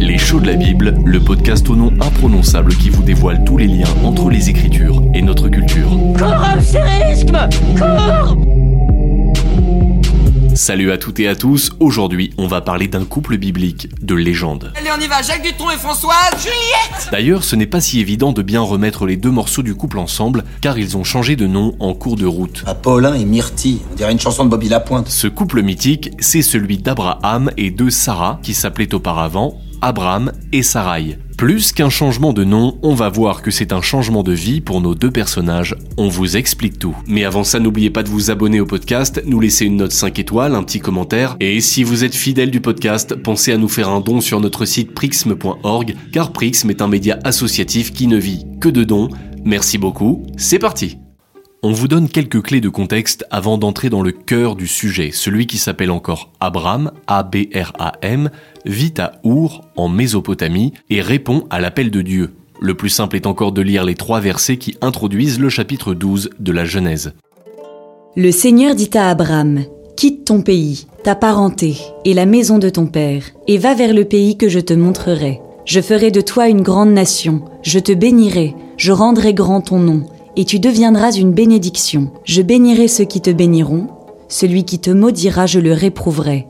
Les shows de la Bible, le podcast au nom imprononçable qui vous dévoile tous les liens entre les Écritures et notre culture. Salut à toutes et à tous, aujourd'hui on va parler d'un couple biblique de légende. Allez, on y va, Jacques Dutronc et Françoise Juliette D'ailleurs, ce n'est pas si évident de bien remettre les deux morceaux du couple ensemble, car ils ont changé de nom en cours de route. Apollin et Myrtille, on dirait une chanson de Bobby Lapointe. Ce couple mythique, c'est celui d'Abraham et de Sarah, qui s'appelait auparavant Abraham et Sarai. Plus qu'un changement de nom, on va voir que c'est un changement de vie pour nos deux personnages. On vous explique tout. Mais avant ça, n'oubliez pas de vous abonner au podcast, nous laisser une note 5 étoiles, un petit commentaire. Et si vous êtes fidèle du podcast, pensez à nous faire un don sur notre site prixme.org, car Prixme est un média associatif qui ne vit que de dons. Merci beaucoup, c'est parti on vous donne quelques clés de contexte avant d'entrer dans le cœur du sujet. Celui qui s'appelle encore Abraham, A-B-R-A-M, vit à Our, en Mésopotamie, et répond à l'appel de Dieu. Le plus simple est encore de lire les trois versets qui introduisent le chapitre 12 de la Genèse. Le Seigneur dit à Abraham, Quitte ton pays, ta parenté, et la maison de ton père, et va vers le pays que je te montrerai. Je ferai de toi une grande nation, je te bénirai, je rendrai grand ton nom et tu deviendras une bénédiction. Je bénirai ceux qui te béniront, celui qui te maudira, je le réprouverai.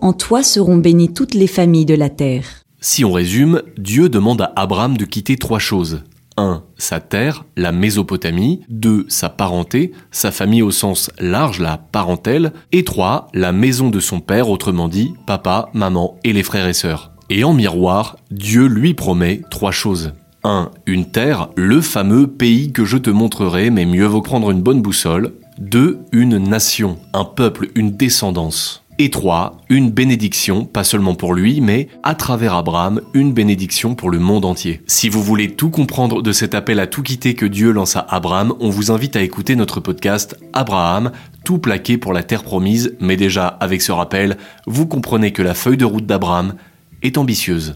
En toi seront bénies toutes les familles de la terre. Si on résume, Dieu demande à Abraham de quitter trois choses. 1. Sa terre, la Mésopotamie. 2. Sa parenté, sa famille au sens large, la parentèle. Et 3. La maison de son père, autrement dit, papa, maman et les frères et sœurs. Et en miroir, Dieu lui promet trois choses. 1. Une terre, le fameux pays que je te montrerai, mais mieux vaut prendre une bonne boussole. 2. Une nation, un peuple, une descendance. Et 3. Une bénédiction, pas seulement pour lui, mais à travers Abraham, une bénédiction pour le monde entier. Si vous voulez tout comprendre de cet appel à tout quitter que Dieu lance à Abraham, on vous invite à écouter notre podcast Abraham, tout plaqué pour la terre promise, mais déjà avec ce rappel, vous comprenez que la feuille de route d'Abraham est ambitieuse.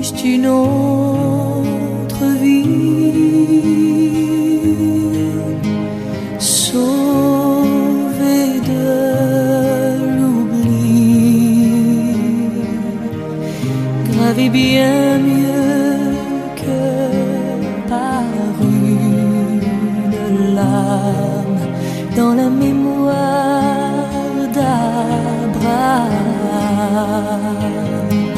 Juste une autre vie, sauvée de l'oubli, gravée bien mieux que par une lame dans la mémoire d'Abraham.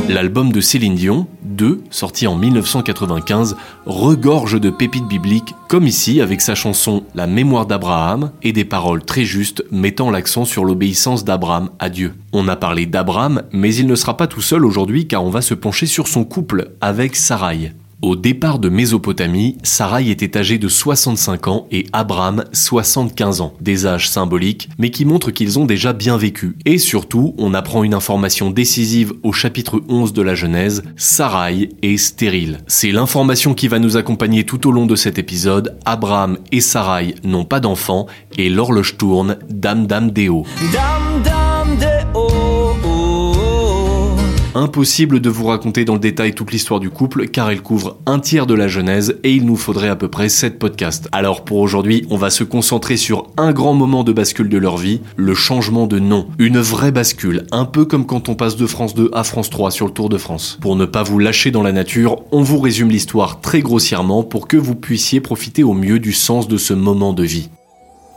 L'album de Céline Dion, 2, sorti en 1995, regorge de pépites bibliques, comme ici avec sa chanson La mémoire d'Abraham et des paroles très justes mettant l'accent sur l'obéissance d'Abraham à Dieu. On a parlé d'Abraham, mais il ne sera pas tout seul aujourd'hui car on va se pencher sur son couple avec Sarai. Au départ de Mésopotamie, Sarai était âgée de 65 ans et Abraham 75 ans, des âges symboliques, mais qui montrent qu'ils ont déjà bien vécu. Et surtout, on apprend une information décisive au chapitre 11 de la Genèse, Sarai est stérile. C'est l'information qui va nous accompagner tout au long de cet épisode. Abraham et Sarai n'ont pas d'enfants et l'horloge tourne, dame dame déo. Dame, Impossible de vous raconter dans le détail toute l'histoire du couple car elle couvre un tiers de la Genèse et il nous faudrait à peu près 7 podcasts. Alors pour aujourd'hui, on va se concentrer sur un grand moment de bascule de leur vie, le changement de nom. Une vraie bascule, un peu comme quand on passe de France 2 à France 3 sur le Tour de France. Pour ne pas vous lâcher dans la nature, on vous résume l'histoire très grossièrement pour que vous puissiez profiter au mieux du sens de ce moment de vie.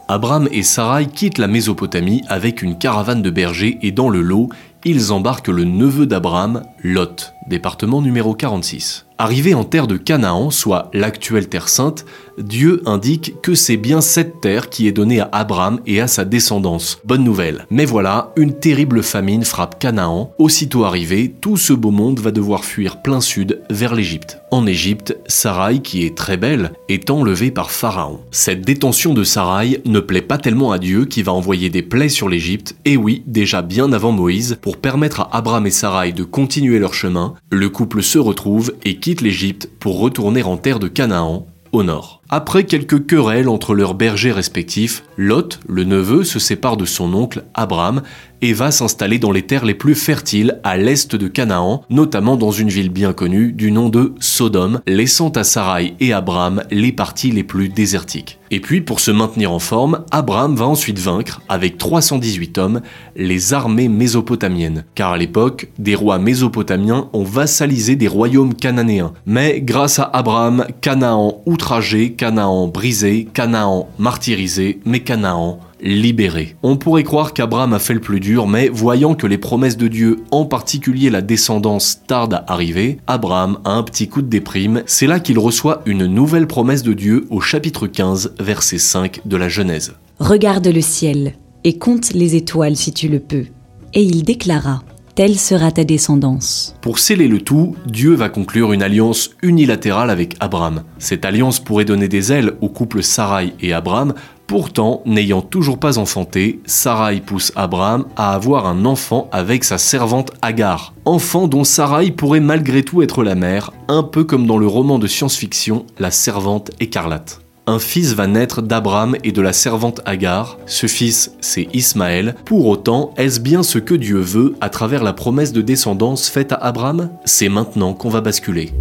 Abraham et Sarai quittent la Mésopotamie avec une caravane de bergers et dans le lot, ils embarquent le neveu d'Abraham, Lot, département numéro 46. Arrivé en terre de Canaan, soit l'actuelle terre sainte, Dieu indique que c'est bien cette terre qui est donnée à Abraham et à sa descendance. Bonne nouvelle. Mais voilà, une terrible famine frappe Canaan. Aussitôt arrivé, tout ce beau monde va devoir fuir plein sud vers l'Égypte. En Égypte, Sarai, qui est très belle, est enlevée par Pharaon. Cette détention de Sarai ne plaît pas tellement à Dieu qui va envoyer des plaies sur l'Égypte, et oui, déjà bien avant Moïse, pour permettre à Abraham et Sarai de continuer leur chemin, le couple se retrouve et quitte l'Égypte pour retourner en terre de Canaan, au nord. Après quelques querelles entre leurs bergers respectifs, Lot, le neveu, se sépare de son oncle Abraham et va s'installer dans les terres les plus fertiles à l'est de Canaan, notamment dans une ville bien connue du nom de Sodome, laissant à Sarai et Abraham les parties les plus désertiques. Et puis, pour se maintenir en forme, Abraham va ensuite vaincre, avec 318 hommes, les armées mésopotamiennes. Car à l'époque, des rois mésopotamiens ont vassalisé des royaumes cananéens. Mais grâce à Abraham, Canaan outragé, Canaan brisé, Canaan martyrisé, mais Canaan libéré. On pourrait croire qu'Abraham a fait le plus dur, mais voyant que les promesses de Dieu, en particulier la descendance, tardent à arriver, Abraham a un petit coup de déprime. C'est là qu'il reçoit une nouvelle promesse de Dieu au chapitre 15, verset 5 de la Genèse. Regarde le ciel et compte les étoiles si tu le peux. Et il déclara Telle sera ta descendance. Pour sceller le tout, Dieu va conclure une alliance unilatérale avec Abraham. Cette alliance pourrait donner des ailes au couple Sarai et Abraham, pourtant, n'ayant toujours pas enfanté, Sarai pousse Abraham à avoir un enfant avec sa servante Agar. Enfant dont Sarai pourrait malgré tout être la mère, un peu comme dans le roman de science-fiction La servante écarlate un fils va naître d'Abraham et de la servante Agar. Ce fils, c'est Ismaël. Pour autant, est-ce bien ce que Dieu veut à travers la promesse de descendance faite à Abraham? C'est maintenant qu'on va basculer.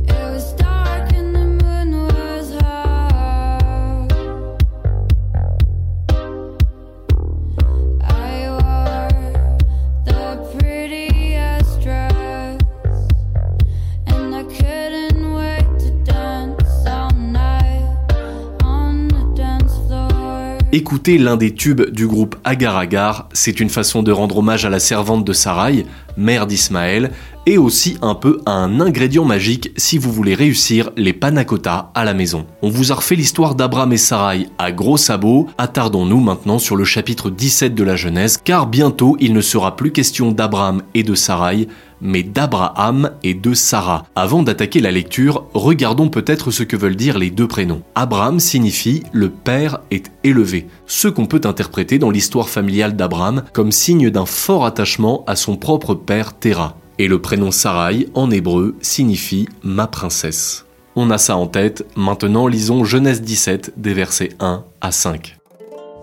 Écouter l'un des tubes du groupe Agar Agar, c'est une façon de rendre hommage à la servante de Sarai, mère d'Ismaël, et aussi un peu un ingrédient magique si vous voulez réussir les panacota à la maison. On vous a refait l'histoire d'Abraham et Sarai à gros sabots, attardons-nous maintenant sur le chapitre 17 de la Genèse, car bientôt il ne sera plus question d'Abraham et de Sarai, mais d'Abraham et de Sarah. Avant d'attaquer la lecture, regardons peut-être ce que veulent dire les deux prénoms. Abraham signifie le père est élevé, ce qu'on peut interpréter dans l'histoire familiale d'Abraham comme signe d'un fort attachement à son propre père Terah. Et le prénom Sarai en hébreu signifie ma princesse. On a ça en tête, maintenant lisons Genèse 17 des versets 1 à 5.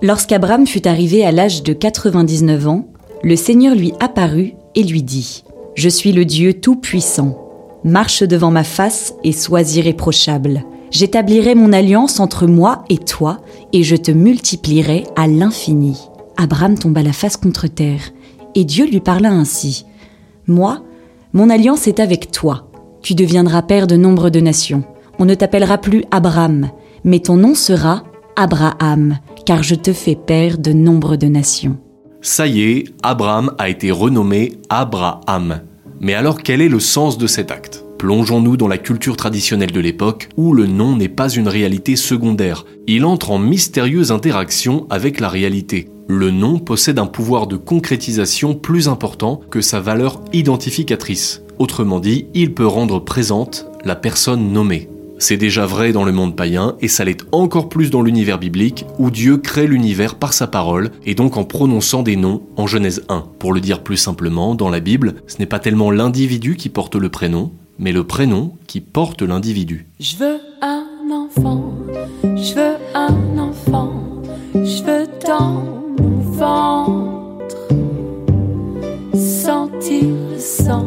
Lorsqu'Abraham fut arrivé à l'âge de 99 ans, le Seigneur lui apparut et lui dit je suis le Dieu Tout-Puissant. Marche devant ma face et sois irréprochable. J'établirai mon alliance entre moi et toi, et je te multiplierai à l'infini. Abraham tomba la face contre terre, et Dieu lui parla ainsi. Moi, mon alliance est avec toi. Tu deviendras père de nombre de nations. On ne t'appellera plus Abraham, mais ton nom sera Abraham, car je te fais père de nombre de nations. Ça y est, Abraham a été renommé Abraham. Mais alors quel est le sens de cet acte? Plongeons-nous dans la culture traditionnelle de l'époque où le nom n'est pas une réalité secondaire. Il entre en mystérieuse interaction avec la réalité. Le nom possède un pouvoir de concrétisation plus important que sa valeur identificatrice. Autrement dit, il peut rendre présente la personne nommée. C'est déjà vrai dans le monde païen et ça l'est encore plus dans l'univers biblique où Dieu crée l'univers par sa parole et donc en prononçant des noms en Genèse 1. Pour le dire plus simplement, dans la Bible, ce n'est pas tellement l'individu qui porte le prénom, mais le prénom qui porte l'individu. Je veux un enfant, je veux un enfant, je veux mon ventre sentir le sang,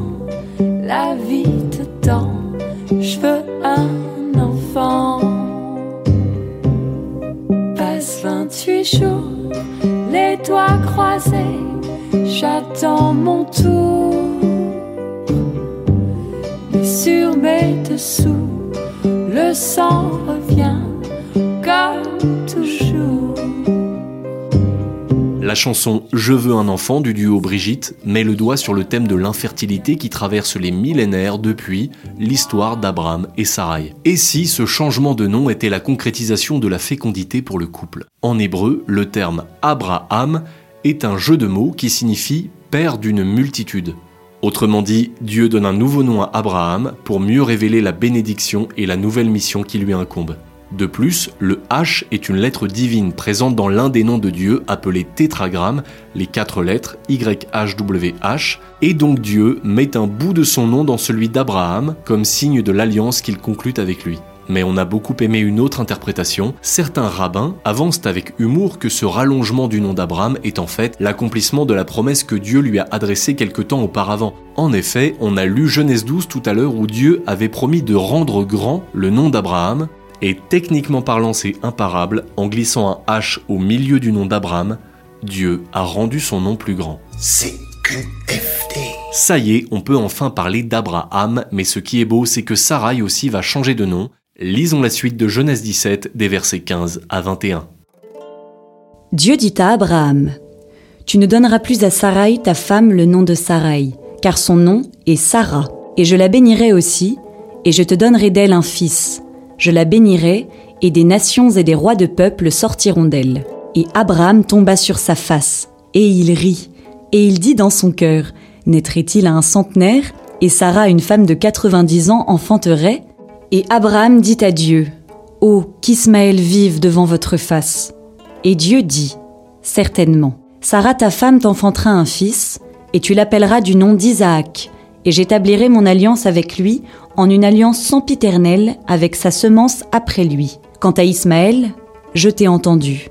la vie dedans. Je veux un Passe 28 jours, les doigts croisés, j'attends mon tour. Mais sur mes dessous, le sang revient La chanson Je veux un enfant du duo Brigitte met le doigt sur le thème de l'infertilité qui traverse les millénaires depuis l'histoire d'Abraham et Sarai. Et si ce changement de nom était la concrétisation de la fécondité pour le couple? En hébreu, le terme Abraham est un jeu de mots qui signifie père d'une multitude. Autrement dit, Dieu donne un nouveau nom à Abraham pour mieux révéler la bénédiction et la nouvelle mission qui lui incombe. De plus, le H est une lettre divine présente dans l'un des noms de Dieu appelé tétragramme, les quatre lettres YHWH, et donc Dieu met un bout de son nom dans celui d'Abraham comme signe de l'alliance qu'il conclut avec lui. Mais on a beaucoup aimé une autre interprétation. Certains rabbins avancent avec humour que ce rallongement du nom d'Abraham est en fait l'accomplissement de la promesse que Dieu lui a adressée quelque temps auparavant. En effet, on a lu Genèse 12 tout à l'heure où Dieu avait promis de rendre grand le nom d'Abraham, et techniquement parlant c'est imparable, en glissant un H au milieu du nom d'Abraham, Dieu a rendu son nom plus grand. C'est QFD. Ça y est, on peut enfin parler d'Abraham, mais ce qui est beau, c'est que Sarai aussi va changer de nom. Lisons la suite de Genèse 17, des versets 15 à 21. Dieu dit à Abraham Tu ne donneras plus à Sarai ta femme le nom de Sarai, car son nom est Sarah, et je la bénirai aussi, et je te donnerai d'elle un fils. Je la bénirai, et des nations et des rois de peuples sortiront d'elle. Et Abraham tomba sur sa face, et il rit, et il dit dans son cœur Naîtrait-il à un centenaire, et Sarah, une femme de 90 ans, enfanterait? Et Abraham dit à Dieu Oh, qu'Ismaël vive devant votre face. Et Dieu dit Certainement, Sarah ta femme t'enfantera un fils, et tu l'appelleras du nom d'Isaac, et j'établirai mon alliance avec lui en une alliance sempiternelle avec sa semence après lui. Quant à Ismaël, je t'ai entendu.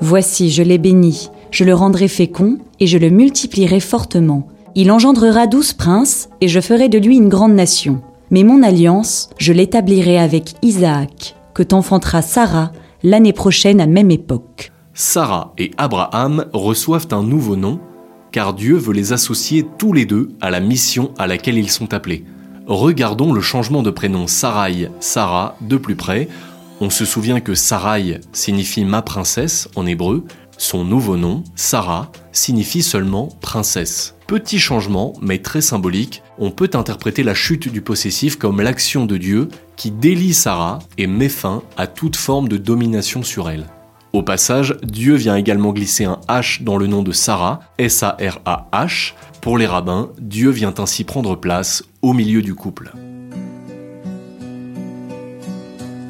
Voici, je l'ai béni, je le rendrai fécond, et je le multiplierai fortement. Il engendrera douze princes, et je ferai de lui une grande nation. Mais mon alliance, je l'établirai avec Isaac, que t'enfantera Sarah l'année prochaine à même époque. Sarah et Abraham reçoivent un nouveau nom, car Dieu veut les associer tous les deux à la mission à laquelle ils sont appelés. Regardons le changement de prénom Sarai, Sarah de plus près. On se souvient que Sarai signifie ma princesse en hébreu, son nouveau nom, Sarah, signifie seulement princesse. Petit changement, mais très symbolique, on peut interpréter la chute du possessif comme l'action de Dieu qui délie Sarah et met fin à toute forme de domination sur elle. Au passage, Dieu vient également glisser un H dans le nom de Sarah, S-A-R-A-H. Pour les rabbins, Dieu vient ainsi prendre place au milieu du couple.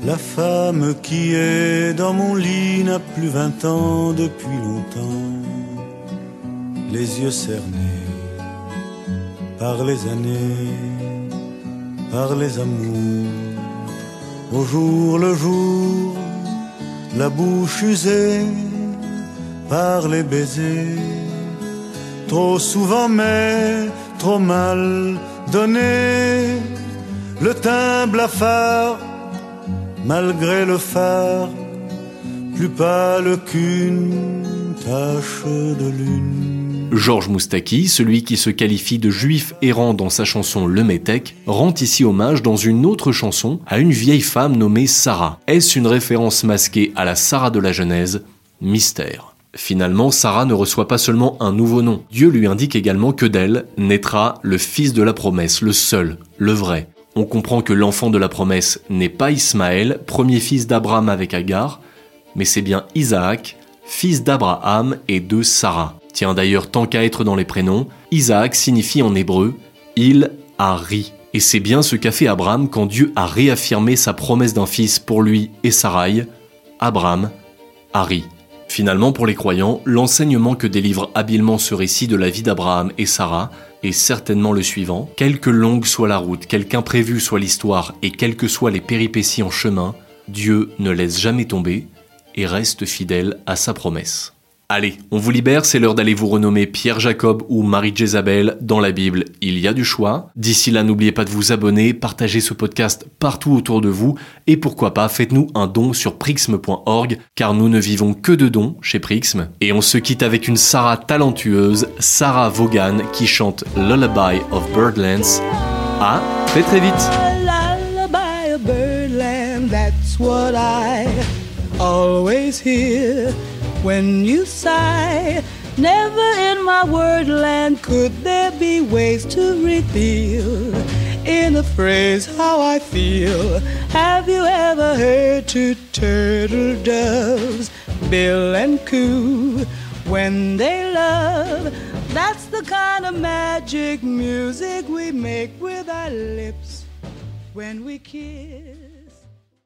La femme qui est dans mon lit n'a plus vingt ans depuis longtemps, les yeux cernés par les années, par les amours, au jour le jour, la bouche usée par les baisers, trop souvent mais trop mal donné, le teint blafard malgré le phare, plus pâle qu'une tache de lune. Georges Moustaki, celui qui se qualifie de juif errant dans sa chanson Le Métèque, rend ici hommage dans une autre chanson à une vieille femme nommée Sarah. Est-ce une référence masquée à la Sarah de la Genèse? Mystère. Finalement, Sarah ne reçoit pas seulement un nouveau nom. Dieu lui indique également que d'elle naîtra le fils de la promesse, le seul, le vrai, on comprend que l'enfant de la promesse n'est pas Ismaël, premier fils d'Abraham avec Agar, mais c'est bien Isaac, fils d'Abraham et de Sarah. Tiens d'ailleurs, tant qu'à être dans les prénoms, Isaac signifie en hébreu il a ri. Et c'est bien ce qu'a fait Abraham quand Dieu a réaffirmé sa promesse d'un fils pour lui et Sarai. Abraham a ri. Finalement, pour les croyants, l'enseignement que délivre habilement ce récit de la vie d'Abraham et Sarah est certainement le suivant. Quelque longue soit la route, quelque imprévue soit l'histoire et quelles que soient les péripéties en chemin, Dieu ne laisse jamais tomber et reste fidèle à sa promesse. Allez, on vous libère, c'est l'heure d'aller vous renommer Pierre Jacob ou Marie Jézabel. Dans la Bible, il y a du choix. D'ici là, n'oubliez pas de vous abonner, partager ce podcast partout autour de vous et pourquoi pas, faites-nous un don sur prixme.org car nous ne vivons que de dons chez Prixme. Et on se quitte avec une Sarah talentueuse, Sarah Vaughan, qui chante Lullaby of Birdlands. À très très vite! lullaby of that's what I always hear when you sigh. Never in my wordland could there be ways to reveal in a phrase how I feel. Have you ever heard two turtle doves, bill and coo, when they love? That's the kind of magic music we make with our lips when we kiss.